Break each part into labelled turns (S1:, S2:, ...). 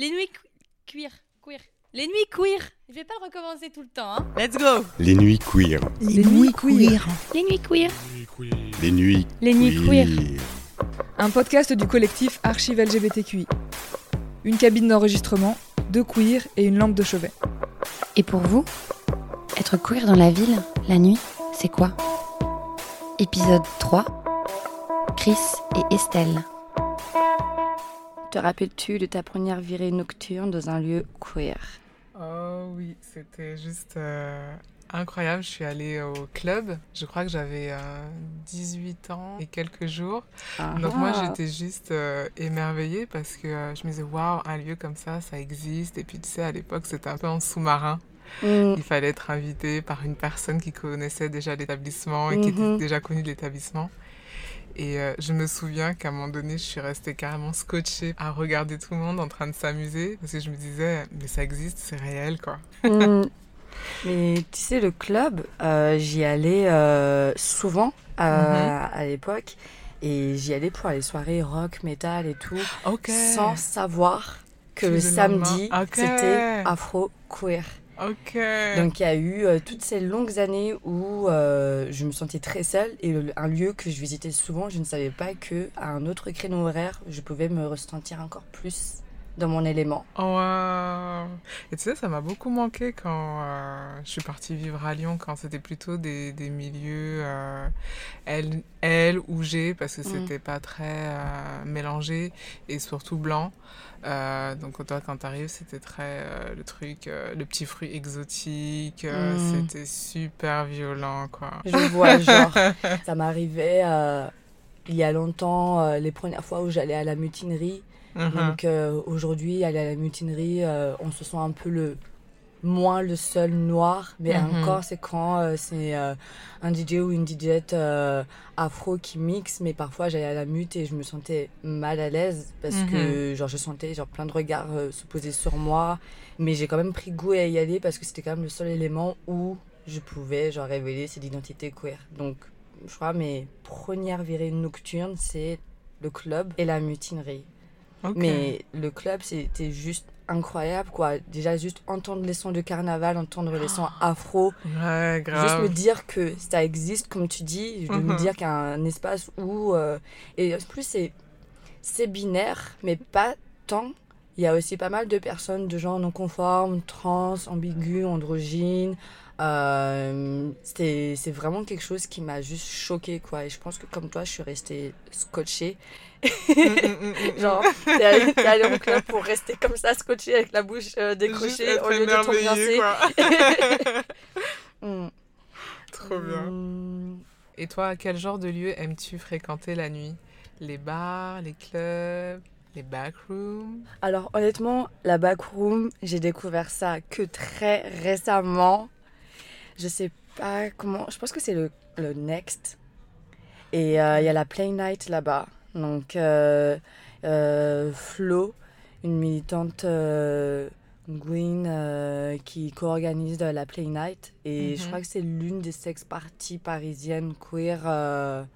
S1: Les nuits queer. Queer. Les nuits queer. Je vais pas le recommencer tout le temps. Hein. Let's go.
S2: Les nuits queer.
S3: Les, nuits queer.
S1: Les nuits queer.
S2: Les nuits
S1: Les nuits queer.
S3: Un podcast du collectif Archive LGBTQI. Une cabine d'enregistrement, deux queers et une lampe de chevet.
S4: Et pour vous, être queer dans la ville, la nuit, c'est quoi? Épisode 3 Chris et Estelle. Te rappelles-tu de ta première virée nocturne dans un lieu queer?
S5: Oh oui, c'était juste euh, incroyable. Je suis allée au club. Je crois que j'avais euh, 18 ans et quelques jours. Donc moi,
S4: Ah.
S5: j'étais juste euh, émerveillée parce que euh, je me disais, waouh, un lieu comme ça, ça existe. Et puis tu sais, à l'époque, c'était un peu en sous-marin.
S4: Mm,
S5: Il fallait être invité par une personne qui connaissait déjà l'établissement et qui était
S4: Mhm.
S5: déjà connue de l'établissement. Et euh, je me souviens qu'à un moment donné, je suis restée carrément scotchée à regarder tout le monde en train de s'amuser parce que je me disais, mais ça existe, c'est réel, quoi.
S4: mm. Mais tu sais, le club, euh, j'y allais euh, souvent euh, à l'époque. Et j'y allais pour les soirées rock, metal et tout,
S5: Ok.
S4: sans savoir que le samedi, c'était afro-queer. Donc il y a eu euh, toutes ces longues années où euh, je me sentais très seule et un lieu que je visitais souvent, je ne savais pas que à un autre créneau horaire, je pouvais me ressentir encore plus dans mon élément.
S5: Oh, wow. Et tu sais, ça m'a beaucoup manqué quand euh, je suis partie vivre à Lyon, quand c'était plutôt des, des milieux euh, L, L ou G, parce que
S4: Mm.
S5: c'était pas très euh, mélangé et surtout blanc. Donc toi, quand t'arrives, c'était très le truc, le petit fruit exotique.
S4: Mm.
S5: C'était super violent, quoi.
S4: Je vois genre, ça m'arrivait il y a longtemps, les premières fois où j'allais à la mutinerie.
S5: Mhm.
S4: Donc euh, aujourd'hui, aller à la mutinerie, euh, on se sent un peu le moins le seul noir, mais
S5: Mhm.
S4: encore c'est quand euh, c'est un DJ ou une DJette afro qui mixe, mais parfois j'allais à la mute et je me sentais mal à l'aise parce que genre je sentais genre plein de regards se poser sur moi, mais j'ai quand même pris goût à y aller parce que c'était quand même le seul élément où je pouvais genre révéler cette identité queer. Donc je crois mes premières virées nocturnes c'est le club et la mutinerie. Mais le club, c'était juste incroyable, quoi. Déjà, juste entendre les sons de carnaval, entendre les sons afro,
S5: Ouais,
S4: juste
S5: grave.
S4: me dire que ça existe, comme tu dis, de me
S5: Mhm.
S4: dire qu'il y a un espace où... euh, et en plus, c'est, c'est binaire, mais pas tant. Il y a aussi pas mal de personnes de genre non conformes, trans, ambigus, androgynes. Euh, c'est, vraiment quelque chose qui m'a juste choquée, quoi. Et je pense que comme toi, je suis restée scotchée.
S5: Mm, mm, mm.
S4: Genre, t'es allé, allé au club pour rester comme ça, scotché avec la bouche euh, décrochée au lieu de
S5: quoi.
S4: Mm.
S5: Trop bien.
S4: Mm.
S5: Et toi, quel genre de lieu aimes-tu fréquenter la nuit? Les bars, les clubs, les backrooms?
S4: Alors, honnêtement, la backroom, j'ai découvert ça que très récemment. Je sais pas comment. Je pense que c'est le, le Next. Et euh, il y a la Play Night là-bas. Donc, euh, euh, Flo, une militante Gwyn qui co-organise la Play Night. Et je
S5: Mhm.
S4: crois que c'est l'une des sex parties parisiennes queer.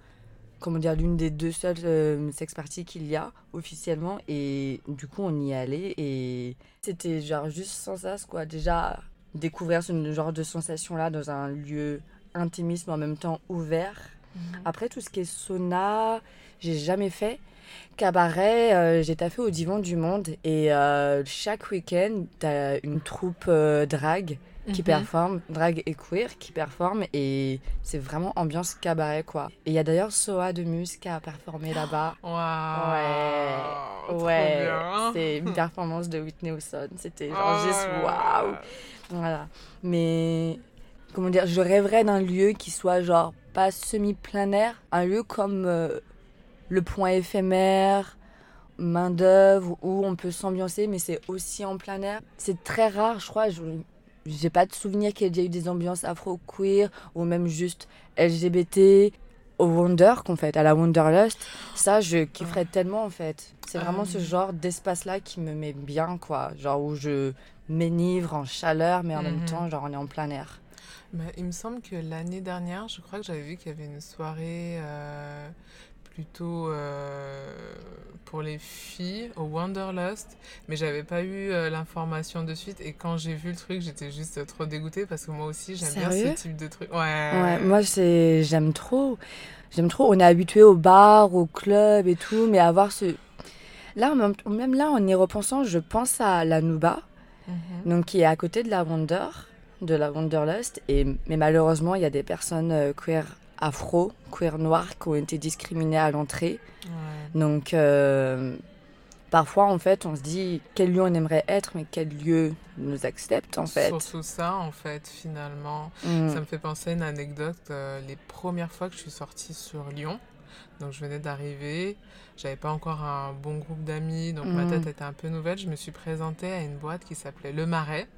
S4: comment dire, l'une des deux seules sex parties qu'il y a officiellement. Et du coup, on y allé et c'était genre juste sans sas, quoi. Déjà, découvrir ce genre de sensation-là dans un lieu intimiste, mais en même temps ouvert. Après, tout ce qui est sauna, j'ai jamais fait. Cabaret, euh, j'ai taffé au Divan du Monde et euh, chaque week-end, t'as une troupe euh, drague qui
S5: Mhm.
S4: performe, drague et queer qui performe et c'est vraiment ambiance cabaret quoi. Et il y a d'ailleurs Soa de Muse qui a performé là-bas.
S5: Waouh trop
S4: ouais,
S5: bien.
S4: c'est une performance de Whitney Houston. C'était genre
S5: Oh
S4: juste waouh.
S5: Là.
S4: Voilà. Mais comment dire, je rêverais d'un lieu qui soit genre pas semi-plein air, un lieu comme euh, le point éphémère, main d'œuvre où on peut s'ambiancer, mais c'est aussi en plein air. C'est très rare, je crois. Je j'ai pas de souvenir qu'il y ait déjà eu des ambiances afro-queer ou même juste LGBT. Au Wonder qu'on fait, à la Wanderlust, ça je kifferais tellement en fait. C'est vraiment ce
S5: Ah.
S4: genre d'espace-là qui me met bien, quoi. Genre où je m'enivre en chaleur, mais en même
S5: Mhm.
S4: temps, genre on est en plein air.
S5: Bah, il me semble que l'année dernière, je crois que j'avais vu qu'il y avait une soirée euh, plutôt euh, pour les filles au Wanderlust, mais j'avais pas eu euh, l'information de suite. Et quand j'ai vu le truc, j'étais juste trop dégoûtée parce que moi aussi j'aime bien ce type de truc. Ouais.
S4: Ouais, moi, c'est, j'aime trop. J'aime trop. On est habitué au bar, au club et tout, mais avoir ce. Là, même, même là, en y repensant, je pense à la Nuba,
S5: Mhm.
S4: donc qui est à côté de la Wonder, de la Wanderlust. Et, mais malheureusement, il y a des personnes euh, queer afro, queer noires, qui ont été discriminées à l'entrée.
S5: Ouais.
S4: Donc, euh, parfois, en fait, on se dit quel lieu on aimerait être, mais quel lieu nous accepte, en fait.
S5: Surtout ça, en fait, finalement.
S4: Mm.
S5: Ça me fait penser à une anecdote. euh, les premières fois que je suis sortie sur Lyon, donc je venais d'arriver, j'avais pas encore un bon groupe d'amis, donc ma
S4: Mhm.
S5: tête était un peu nouvelle. Je me suis présentée à une boîte qui s'appelait Le Marais,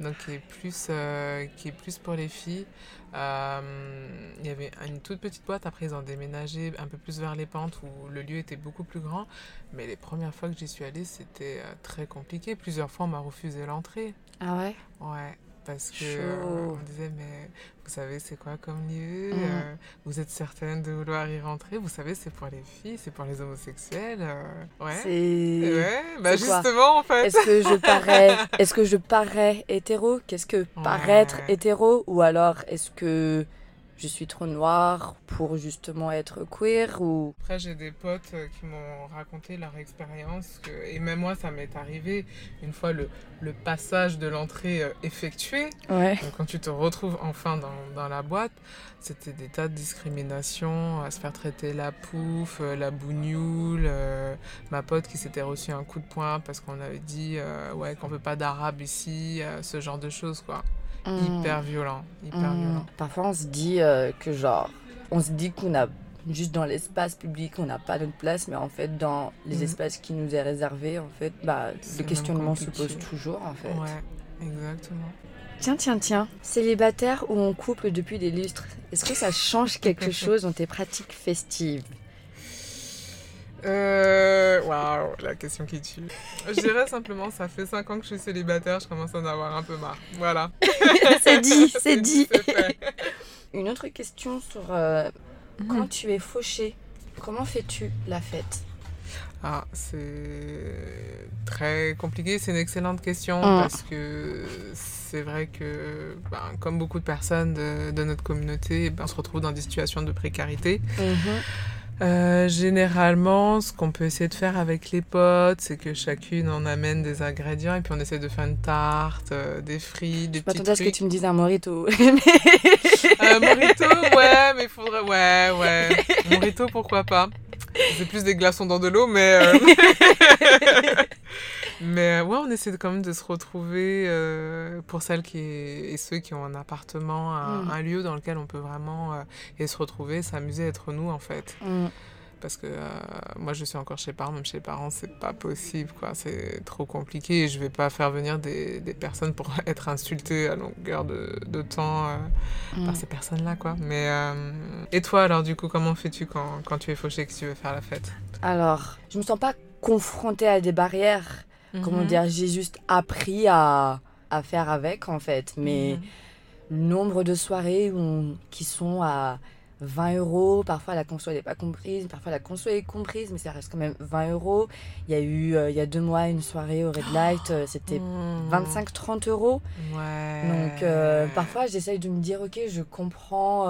S5: donc qui est plus, euh, qui est plus pour les filles. Euh, Il y avait une toute petite boîte, après ils ont déménagé un peu plus vers les pentes où le lieu était beaucoup plus grand. Mais les premières fois que j'y suis allée, c'était euh, très compliqué. Plusieurs fois, on m'a refusé l'entrée.
S4: Ah ouais?
S5: Ouais, parce que euh, on disait mais vous savez c'est quoi comme lieu
S4: Mm.
S5: Euh, Vous êtes certaine de vouloir y rentrer Vous savez c'est pour les filles, c'est pour les homosexuels. euh, Ouais.
S4: C'est.
S5: Ouais, bah justement en fait.
S4: Est-ce que je parais, est-ce que je parais hétéro? Qu'est-ce que paraître hétéro? Ou alors est-ce que je suis trop noire pour justement être queer ou
S5: Après j'ai des potes euh, qui m'ont raconté leur expérience que... et même moi ça m'est arrivé une fois le, le passage de l'entrée euh, effectué.
S4: Ouais.
S5: Donc, quand tu te retrouves enfin dans, dans la boîte, c'était des tas de discriminations, à se faire traiter la pouffe, euh, la bougnoule, euh, ma pote qui s'était reçu un coup de poing parce qu'on avait dit euh, ouais qu'on veut pas d'arabe ici, euh, ce genre de choses quoi. Hyper violent, hyper
S4: Mm.
S5: violent.
S4: Parfois on se dit euh, que genre, on se dit qu'on a juste dans l'espace public, on n'a pas notre place, mais en fait dans les
S5: Mhm.
S4: espaces qui nous est réservé, en fait, bah le questionnement se pose toujours en fait.
S5: Ouais, exactement.
S4: Tiens, tiens, tiens. Célibataire ou en couple depuis des lustres, est-ce que ça change quelque chose dans tes pratiques festives?
S5: Euh, Waouh, la question qui tue. Je dirais simplement, ça fait 5 ans que je suis célibataire, je commence à en avoir un peu marre. Voilà.
S4: C'est dit, c'est dit. Une autre question sur euh,
S5: Mhm.
S4: quand tu es fauché, comment fais-tu la fête?
S5: Ah, c'est très compliqué. C'est une excellente question
S4: Mm.
S5: parce que c'est vrai que, ben, comme beaucoup de personnes de, de notre communauté, ben, on se retrouve dans des situations de précarité. Euh, généralement, ce qu'on peut essayer de faire avec les potes, c'est que chacune en amène des ingrédients et puis on essaie de faire une tarte, euh, des frites, des
S4: Je
S5: petits
S4: m'attendais à ce que tu me dises un morito.
S5: Euh, Morito, ouais, mais il faudrait. Ouais, ouais. Morito, pourquoi pas. C'est plus des glaçons dans de l'eau, mais. euh, mais ouais, on essaie quand même de se retrouver euh, pour celles qui et ceux qui ont un appartement, un,
S4: Mm.
S5: un lieu dans lequel on peut vraiment euh, et se retrouver, s'amuser, être nous en fait.
S4: Mm.
S5: Parce que euh, moi, je suis encore chez parents, même chez les parents, c'est pas possible, quoi. C'est trop compliqué et je vais pas faire venir des, des personnes pour être insultées à longueur de, de temps. euh, par
S4: Mm.
S5: ces personnes-là, quoi. Mais et toi, alors, du coup, comment fais-tu quand, quand tu es fauché que tu veux faire la fête?
S4: Alors, je me sens pas confrontée à des barrières. Comment
S5: Mhm.
S4: dire J'ai juste appris à, à faire avec, en fait. Mais le nombre de soirées où qui sont à 20 euros, parfois la conso n'est pas comprise, parfois la conso est comprise, mais ça reste quand même 20 euros. Il y a eu, euh, il y a deux mois, une soirée au Red Light, euh, c'était
S5: Mhm.
S4: 25-30 euros.
S5: Ouais.
S4: Donc euh, parfois j'essaye de me dire ok je comprends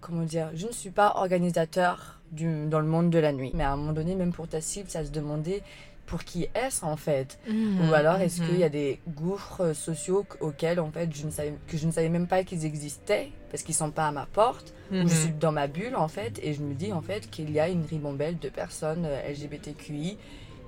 S4: comment dire je ne suis pas organisateur du, dans le monde de la nuit mais à un moment donné même pour ta cible ça se demandait pour qui est-ce en fait?
S5: Mhm.
S4: ou alors est-ce
S5: Mhm.
S4: qu'il y a des gouffres euh, sociaux auxquels en fait je ne savais que je ne savais même pas qu'ils existaient parce qu'ils sont pas à ma porte où je
S5: Mhm.
S4: suis dans ma bulle en fait et je me dis en fait qu'il y a une ribambelle de personnes euh, LGBTQI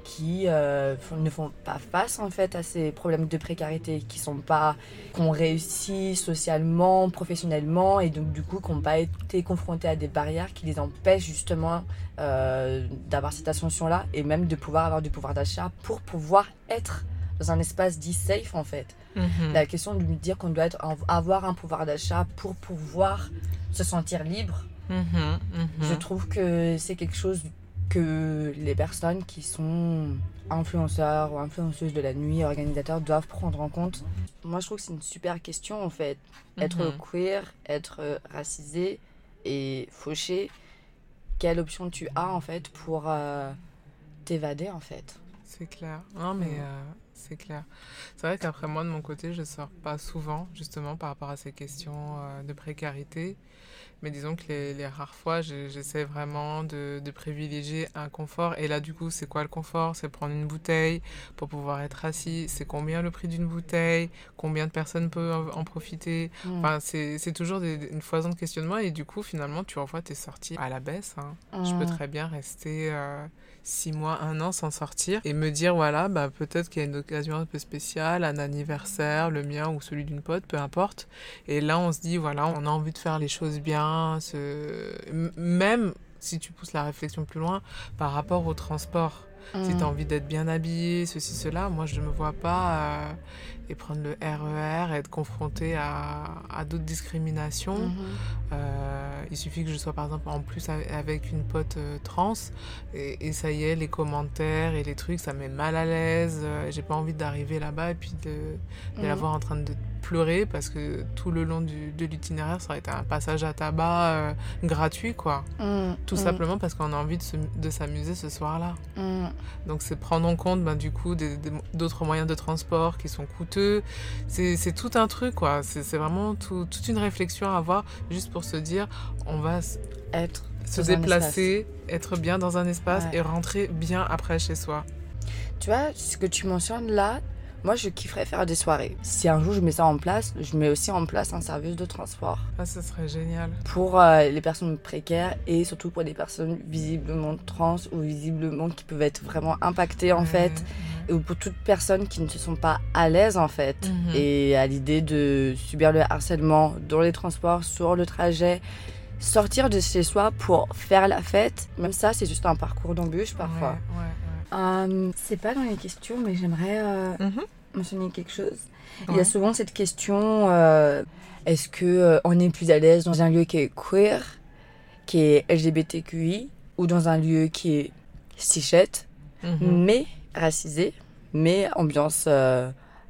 S4: qui euh, ne font pas face en fait à ces problèmes de précarité qui sont pas qu'on réussit socialement professionnellement et donc du coup qui n'ont pas été confrontés à des barrières qui les empêchent justement euh, d'avoir cette ascension là et même de pouvoir avoir du pouvoir d'achat pour pouvoir être dans un espace dit safe en fait
S5: Mhm.
S4: la question de me dire qu'on doit être, avoir un pouvoir d'achat pour pouvoir se sentir libre,
S5: Mhm. Mhm.
S4: je trouve que c'est quelque chose que les personnes qui sont influenceurs ou influenceuses de la nuit, organisateurs, doivent prendre en compte. Moi, je trouve que c'est une super question en fait. Être
S5: Mhm.
S4: queer, être racisé et fauché, quelle option tu as en fait pour euh, t'évader en fait?
S5: C'est clair. Non, mais euh, c'est clair. C'est vrai qu'après moi, de mon côté, je sors pas souvent, justement, par rapport à ces questions euh, de précarité. Mais disons que les, les rares fois, je- j'essaie vraiment de, de privilégier un confort. Et là, du coup, c'est quoi le confort? C'est prendre une bouteille pour pouvoir être assis. C'est combien le prix d'une bouteille? Combien de personnes peuvent en en profiter?
S4: Mm.
S5: Enfin, c'est toujours des- une foison de questionnements. Et du coup, finalement, tu revois tes sorties à la baisse. hein. Je peux
S4: Mm.
S5: très bien rester euh, six mois, un an sans sortir et me dire voilà, bah, peut-être qu'il y a une occasion un peu spéciale, un anniversaire, le mien ou celui d'une pote, peu importe. Et là, on se dit voilà, on a envie de faire les choses bien, même si tu pousses la réflexion plus loin par rapport au transport. Si
S4: Mm.
S5: tu as envie d'être bien habillé, ceci, cela, moi je ne me vois pas euh, et prendre le RER et être confronté à, à d'autres discriminations.
S4: Mhm.
S5: Euh, il suffit que je sois par exemple en plus avec une pote euh, trans et, et ça y est, les commentaires et les trucs, ça me met mal à l'aise. J'ai pas envie d'arriver là-bas et puis de, de la
S4: Mm.
S5: voir en train de pleurer parce que tout le long du, de l'itinéraire, ça aurait été un passage à tabac euh, gratuit, quoi.
S4: Mm.
S5: Tout
S4: Mm.
S5: simplement parce qu'on a envie de se- de s'amuser ce soir-là.
S4: Mm.
S5: Donc c'est prendre en compte ben, du coup d'autres moyens de transport qui sont coûteux. C'est tout un truc quoi. C'est vraiment tout- toute une réflexion à avoir juste pour se dire on va
S4: Être
S5: se déplacer, être bien dans un espace
S4: Ouais.
S5: et rentrer bien après chez soi.
S4: Tu vois, ce que tu mentionnes là, moi je kifferais faire des soirées. Si un jour je mets ça en place, je mets aussi en place un service de transport
S5: Ah, ce serait génial.
S4: pour euh, les personnes précaires et surtout pour des personnes visiblement trans ou visiblement qui peuvent être vraiment impactées en fait. Ou pour toutes personnes qui ne se sont pas à l'aise en fait.
S5: Mhm.
S4: Et à l'idée de subir le harcèlement dans les transports, sur le trajet. Sortir de chez soi pour faire la fête, même ça c'est juste un parcours d'embûche parfois.
S5: Ouais, ouais,
S4: Euh, c'est pas dans les questions, mais j'aimerais euh.
S5: Mhm. mentionner
S4: quelque chose. Il y a souvent cette question euh, est-ce que on est plus à l'aise dans un lieu qui est queer, qui est LGBTQI, ou dans un lieu qui est cichette,
S5: Mhm.
S4: mais racisé, mais ambiance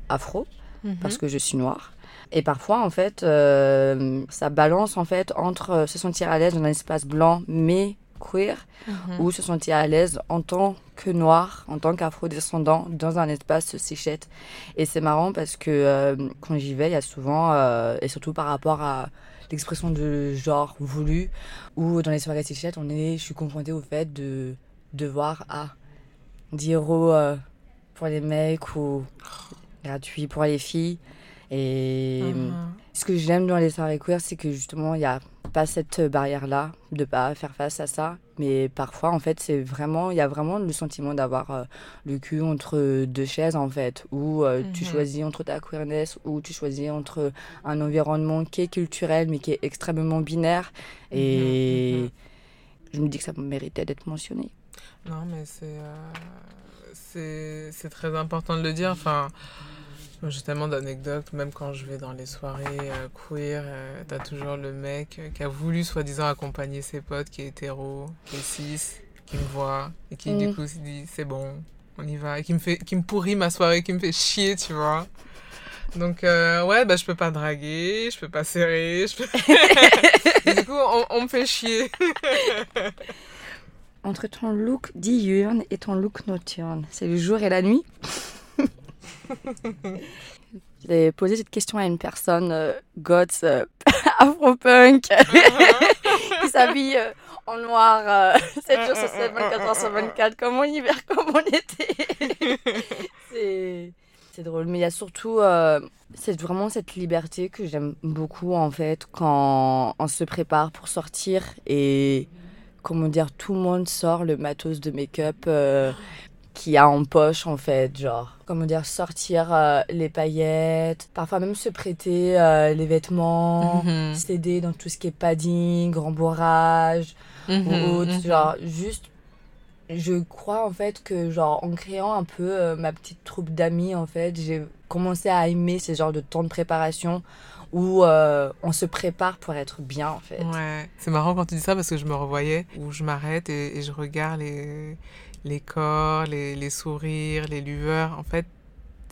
S4: afro,
S5: Mhm.
S4: parce que je suis noire. Et parfois, en fait, euh, ça balance en fait entre se sentir à l'aise dans un espace blanc, mais queer,
S5: Mhm.
S4: ou se sentir à l'aise en tant que noir, en tant qu'afro-descendant, dans un espace séchette. Et c'est marrant parce que euh, quand j'y vais, il y a souvent, euh, et surtout par rapport à l'expression de genre voulu, ou dans les soirées séchettes, on est, je suis confrontée au fait de devoir à dire oh, euh, pour les mecs ou gratuit pour les filles. Et
S5: Mhm.
S4: ce que j'aime dans les soirées queer, c'est que justement, il n'y a pas cette barrière-là de pas faire face à ça. Mais parfois, en fait, c'est vraiment, il y a vraiment le sentiment d'avoir euh, le cul entre deux chaises, en fait, où euh, tu
S5: Mhm.
S4: choisis entre ta queerness, ou tu choisis entre un environnement qui est culturel, mais qui est extrêmement binaire. Et
S5: Mhm, mhm.
S4: je me dis que ça méritait d'être mentionné.
S5: Non, mais c'est euh, c'est c'est très important de le dire. Enfin, moi, j'ai tellement d'anecdotes, même quand je vais dans les soirées euh, queer, euh, t'as toujours le mec euh, qui a voulu soi-disant accompagner ses potes, qui est hétéro, qui est cis, qui me voit, et qui du
S4: Mm.
S5: coup se dit c'est bon, on y va, et qui me, fait, qui me pourrit ma soirée, qui me fait chier, tu vois. Donc, euh, ouais, bah, je peux pas draguer, je peux pas serrer, je peux... Du coup, on, on me fait chier.
S4: Entre ton look diurne et ton look nocturne, c'est le jour et la nuit? J'ai posé cette question à une personne euh, goth, euh, afro-punk, qui s'habille euh, en noir euh, 7 jours sur 7, 24 heures sur 24, comme en hiver, comme en été. c'est, drôle, mais il y a surtout euh, vraiment cette liberté que j'aime beaucoup en fait quand on se prépare pour sortir et comment dire, tout le monde sort le matos de make-up euh, qu'il y a en poche en fait, genre comment dire, sortir euh, les paillettes, parfois même se prêter euh, les vêtements,
S5: Mhm.
S4: s'aider dans tout ce qui est padding, rembourrage ou
S5: Mhm,
S4: autre,
S5: mhm.
S4: genre juste je crois en fait que genre en créant un peu euh, ma petite troupe d'amis en fait, j'ai commencé à aimer ces genres de temps de préparation où euh, on se prépare pour être bien en fait.
S5: Ouais, c'est marrant quand tu dis ça parce que je me revoyais où je m'arrête et, et je regarde les, les corps, les, les sourires, les lueurs. En fait,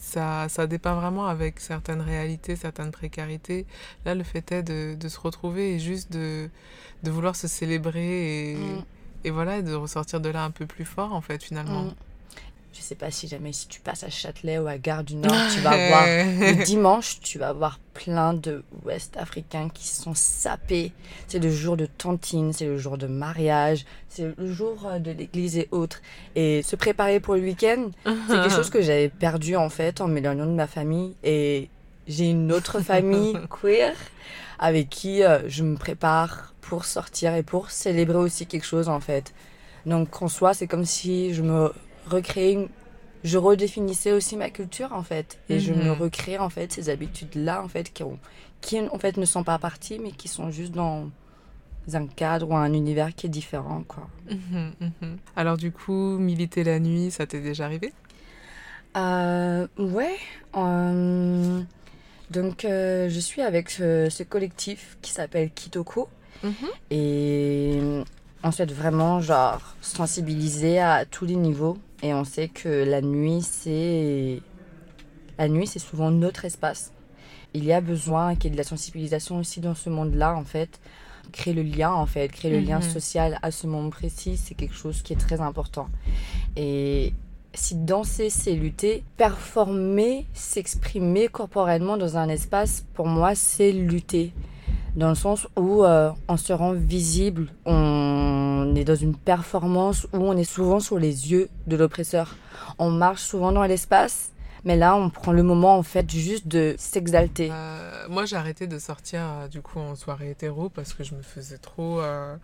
S5: ça, ça dépeint vraiment avec certaines réalités, certaines précarités. Là, le fait est de, de se retrouver et juste de, de vouloir se célébrer et,
S4: Mm.
S5: et voilà, de ressortir de là un peu plus fort, en fait, finalement.
S4: Mm. Je sais pas si jamais si tu passes à Châtelet ou à Gare du Nord, tu vas voir le dimanche, tu vas voir plein de Ouest africains qui sont sapés. C'est le jour de tantine, c'est le jour de mariage, c'est le jour euh, de l'église et autres. Et se préparer pour le week-end, c'est quelque chose que j'avais perdu en fait en m'éloignant de ma famille. Et j'ai une autre famille queer avec qui euh, je me prépare pour sortir et pour célébrer aussi quelque chose en fait. Donc en soi, c'est comme si je me une- je redéfinissais aussi ma culture en fait, et je me
S5: Mhm.
S4: recréais en fait ces habitudes là en fait qui ont, qui en fait ne sont pas parties mais qui sont juste dans un cadre ou un univers qui est différent quoi.
S5: Mhm, mhm. Alors, du coup, militer la nuit, ça t'est déjà arrivé?
S4: Euh, ouais. euh, donc, euh, je suis avec ce, ce collectif qui s'appelle Kitoko. Et on souhaite vraiment, genre, sensibiliser à tous les niveaux. Et on sait que la nuit, c'est. La nuit, c'est souvent notre espace. Il y a besoin qu'il y ait de la sensibilisation aussi dans ce monde-là, en fait. Créer le lien, en fait, créer le lien
S5: Mhm.
S4: social à ce moment précis, c'est quelque chose qui est très important. Et si danser, c'est lutter, performer, s'exprimer corporellement dans un espace, pour moi, c'est lutter. Dans le sens où euh, on se rend visible, on est dans une performance où on est souvent sur les yeux de l'oppresseur. On marche souvent dans l'espace, mais là, on prend le moment, en fait, juste de s'exalter.
S5: Euh, moi, j'ai arrêté de sortir euh, du coup en soirée hétéro parce que je me faisais trop, euh,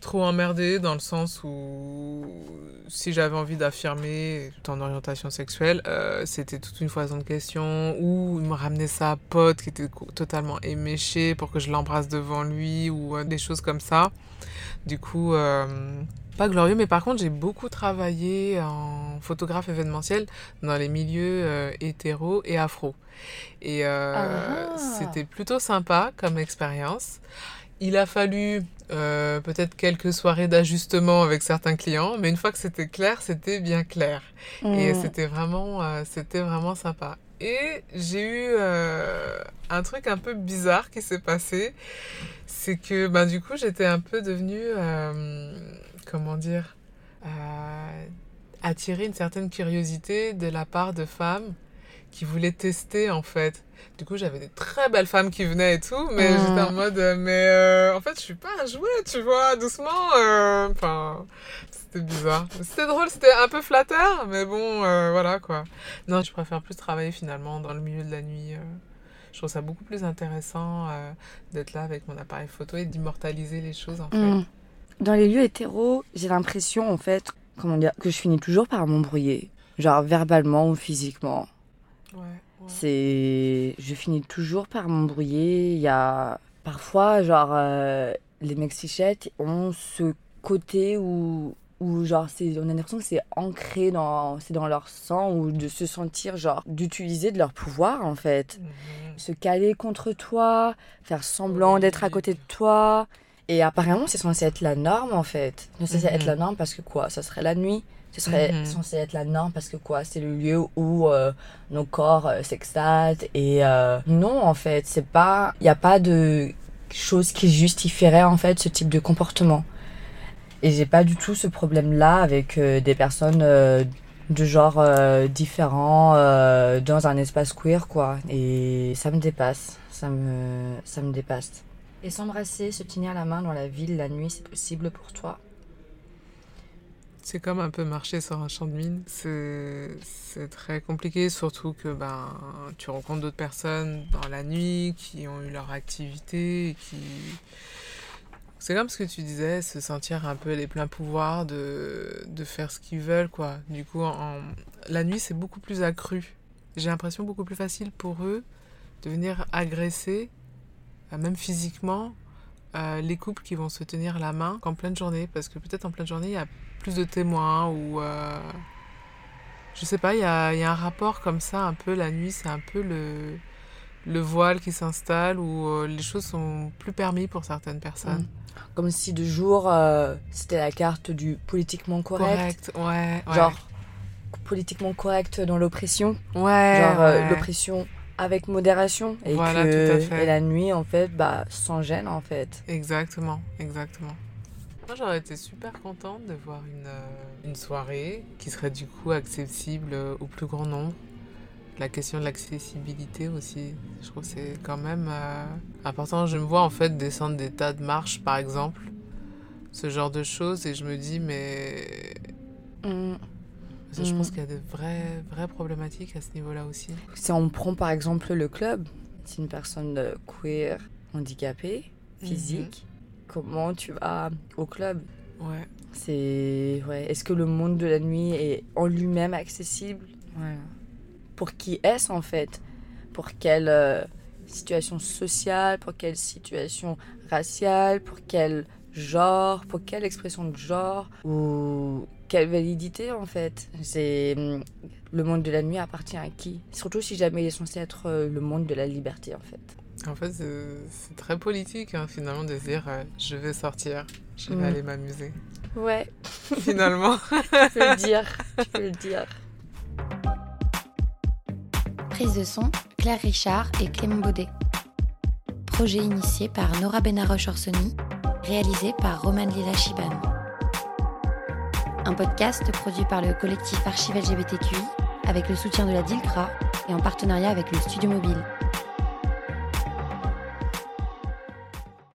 S5: trop emmerder dans le sens où si j'avais envie d'affirmer ton orientation sexuelle, c'était toute une foison de questions ou il me ramenait sa pote qui était totalement éméchée pour que je l'embrasse devant lui ou des choses comme ça. Du coup, pas glorieux, mais par contre, j'ai beaucoup travaillé en photographe événementiel dans les milieux euh, hétéros et afro. Et euh,
S4: Ah.
S5: c'était plutôt sympa comme expérience. Il a fallu euh, peut-être quelques soirées d'ajustement avec certains clients, mais une fois que c'était clair, c'était bien clair. Et
S4: Mm.
S5: c'était vraiment, euh, c'était vraiment sympa. Et j'ai eu un truc un peu bizarre qui s'est passé. C'est que bah, du coup, j'étais un peu devenue, comment dire, euh, attirer une certaine curiosité de la part de femmes qui voulaient tester en fait. Du coup, j'avais des très belles femmes qui venaient et tout, mais
S4: Mm.
S5: j'étais en mode, euh, mais euh, en fait, je suis pas un jouet, tu vois, doucement. euh, Enfin, c'était bizarre. C'était drôle, c'était un peu flatteur, mais bon, euh, voilà quoi. Non, je préfère plus travailler finalement dans le milieu de la nuit. Je trouve ça beaucoup plus intéressant d'être là avec mon appareil photo et d'immortaliser les choses en fait.
S4: Mm. Dans les lieux hétéros, j'ai l'impression, en fait, comment dire, que je finis toujours par m'embrouiller. Genre verbalement ou physiquement.
S5: Ouais, ouais.
S4: C'est. Je finis toujours par m'embrouiller. Il y a. Parfois, genre, euh, les mexichettes ont ce côté où. où genre, c'est, on a l'impression que c'est ancré dans, c'est dans leur sang, ou de se sentir, genre, d'utiliser de leur pouvoir, en fait.
S5: Mhm.
S4: Se caler contre toi, faire semblant d'être à côté de toi. Et apparemment, c'est censé être la norme, en fait. C'est censé
S5: Mhm.
S4: être la norme parce que quoi? Ça serait la nuit? Ce serait
S5: Mhm.
S4: censé être la norme parce que quoi? C'est le lieu où euh, nos corps euh, s'extatent. Et euh, non, en fait, c'est pas. Il n'y a pas de chose qui justifierait, en fait, ce type de comportement. Et j'ai pas du tout ce problème-là avec euh, des personnes euh, de genre euh, différents euh, dans un espace queer, quoi. Et ça me dépasse. Ça me, ça me dépasse. Et s'embrasser, se tenir la main dans la ville la nuit, c'est possible pour toi
S5: C'est comme un peu marcher sur un champ de mine. C'est très compliqué, surtout que ben, tu rencontres d'autres personnes dans la nuit qui ont eu leur activité et qui. C'est comme ce que tu disais, se sentir un peu les pleins pouvoirs de, de faire ce qu'ils veulent, quoi. Du coup, en, la nuit, c'est beaucoup plus accru. J'ai l'impression beaucoup plus facile pour eux de venir agresser, même physiquement, euh, les couples qui vont se tenir la main qu'en pleine journée. Parce que peut-être en pleine journée, il y a plus de témoins ou. euh, je sais pas, il y a, il y a un rapport comme ça, un peu la nuit, c'est un peu le, le voile qui s'installe où euh, les choses sont plus permis pour certaines personnes.
S4: Comme si de jour, euh, c'était la carte du politiquement correct.
S5: Correct, ouais. ouais.
S4: Genre, politiquement correct dans l'oppression.
S5: ouais,
S4: genre, euh,
S5: ouais.
S4: l'oppression avec modération. Et,
S5: Voilà,
S4: que,
S5: tout à fait.
S4: et la nuit, en fait, bah, sans gêne, en fait.
S5: Exactement, exactement. Moi, j'aurais été super contente de voir une, euh, une soirée qui serait du coup accessible euh, au plus grand nombre. La question de l'accessibilité aussi, je trouve que c'est quand même euh, important. Je me vois en fait descendre des tas de marches, par exemple, ce genre de choses, et je me dis, mais
S4: Mm.
S5: Parce que je pense
S4: Mm.
S5: qu'il y a de vraies, vraies problématiques à ce niveau-là aussi.
S4: Si on prend par exemple le club, c'est une personne euh, queer handicapée, physique, comment tu vas au club?
S5: Ouais.
S4: C'est ouais. Est-ce que le monde de la nuit est en lui-même accessible? Pour qui est-ce en fait? Pour quelle euh, situation sociale Pour quelle situation raciale Pour quel genre Pour quelle expression de genre? Ou quelle validité en fait? C'est le monde de la nuit appartient à qui? Surtout si jamais il est censé être euh, le monde de la liberté en fait.
S5: En fait, c'est très politique hein, finalement de se dire euh, je vais sortir, je vais
S4: Mm.
S5: aller m'amuser.
S4: Ouais,
S5: Finalement.
S4: tu peux le dire, tu peux le dire.
S6: Prise de son, Claire Richard et Clément Baudet. Projet initié par Nora Benaroche-Orsoni, réalisé par Roman Lila Chiban. Un podcast produit par le collectif Archive LGBTQI avec le soutien de la DILCRA et en partenariat avec le Studio Mobile.